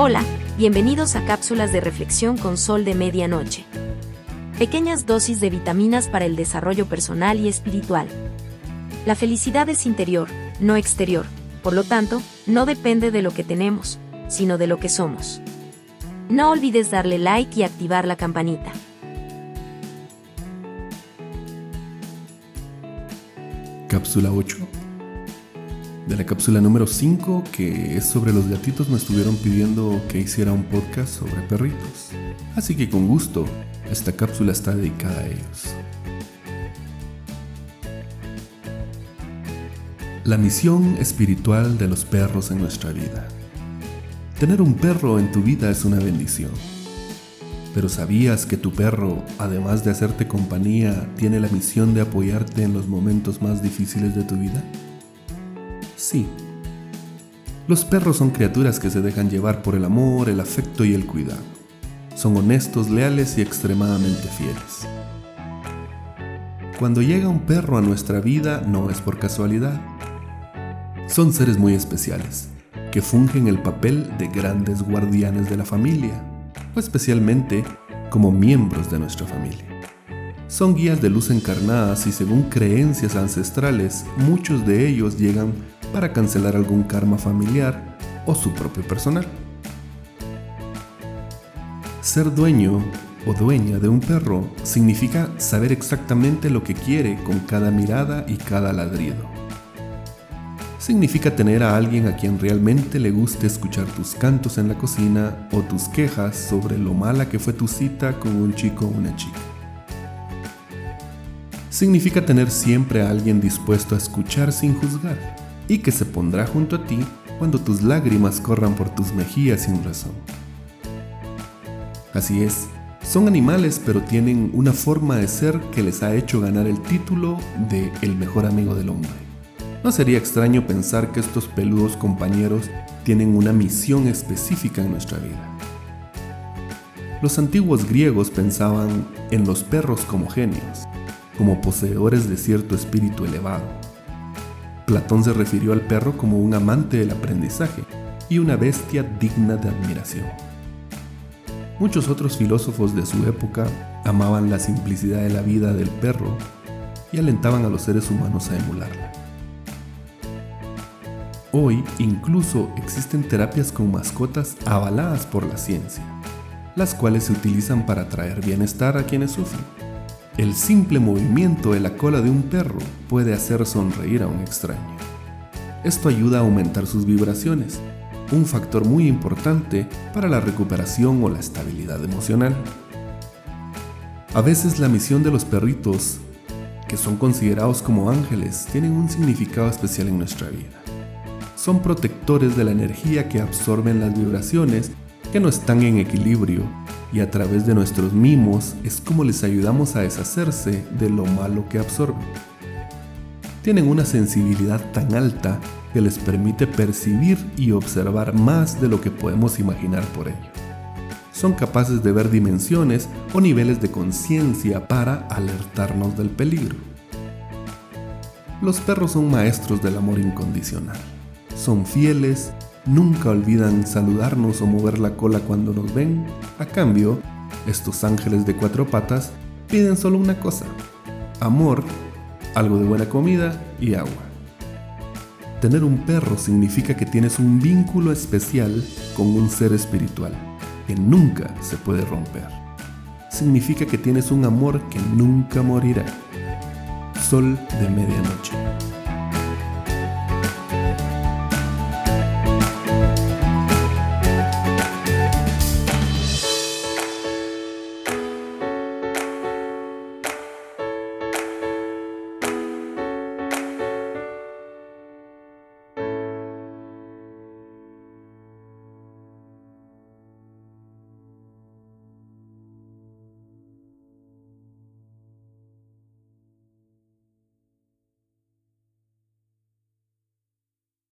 Hola, bienvenidos a cápsulas de reflexión con sol de medianoche. Pequeñas dosis de vitaminas para el desarrollo personal y espiritual. La felicidad es interior, no exterior, por lo tanto, no depende de lo que tenemos, sino de lo que somos. No olvides darle like y activar la campanita. Cápsula 8 de la cápsula número 5, que es sobre los gatitos, me estuvieron pidiendo que hiciera un podcast sobre perritos. Así que con gusto, esta cápsula está dedicada a ellos. La misión espiritual de los perros en nuestra vida. Tener un perro en tu vida es una bendición. Pero ¿sabías que tu perro, además de hacerte compañía, tiene la misión de apoyarte en los momentos más difíciles de tu vida? Sí. Los perros son criaturas que se dejan llevar por el amor, el afecto y el cuidado. Son honestos, leales y extremadamente fieles. Cuando llega un perro a nuestra vida no es por casualidad. Son seres muy especiales, que fungen el papel de grandes guardianes de la familia, o especialmente como miembros de nuestra familia. Son guías de luz encarnadas y según creencias ancestrales, muchos de ellos llegan para cancelar algún karma familiar o su propio personal. Ser dueño o dueña de un perro significa saber exactamente lo que quiere con cada mirada y cada ladrido. Significa tener a alguien a quien realmente le guste escuchar tus cantos en la cocina o tus quejas sobre lo mala que fue tu cita con un chico o una chica. Significa tener siempre a alguien dispuesto a escuchar sin juzgar y que se pondrá junto a ti cuando tus lágrimas corran por tus mejillas sin razón. Así es, son animales pero tienen una forma de ser que les ha hecho ganar el título de el mejor amigo del hombre. No sería extraño pensar que estos peludos compañeros tienen una misión específica en nuestra vida. Los antiguos griegos pensaban en los perros como genios, como poseedores de cierto espíritu elevado Platón se refirió al perro como un amante del aprendizaje y una bestia digna de admiración. Muchos otros filósofos de su época amaban la simplicidad de la vida del perro y alentaban a los seres humanos a emularla. Hoy incluso existen terapias con mascotas avaladas por la ciencia, las cuales se utilizan para traer bienestar a quienes sufren. El simple movimiento de la cola de un perro puede hacer sonreír a un extraño. Esto ayuda a aumentar sus vibraciones, un factor muy importante para la recuperación o la estabilidad emocional. A veces la misión de los perritos, que son considerados como ángeles, tienen un significado especial en nuestra vida. Son protectores de la energía que absorben las vibraciones que no están en equilibrio y a través de nuestros mimos es como les ayudamos a deshacerse de lo malo que absorben. Tienen una sensibilidad tan alta que les permite percibir y observar más de lo que podemos imaginar por ello. Son capaces de ver dimensiones o niveles de conciencia para alertarnos del peligro. Los perros son maestros del amor incondicional. Son fieles, nunca olvidan saludarnos o mover la cola cuando nos ven. A cambio, estos ángeles de cuatro patas piden solo una cosa, amor, algo de buena comida y agua. Tener un perro significa que tienes un vínculo especial con un ser espiritual que nunca se puede romper. Significa que tienes un amor que nunca morirá. Sol de medianoche.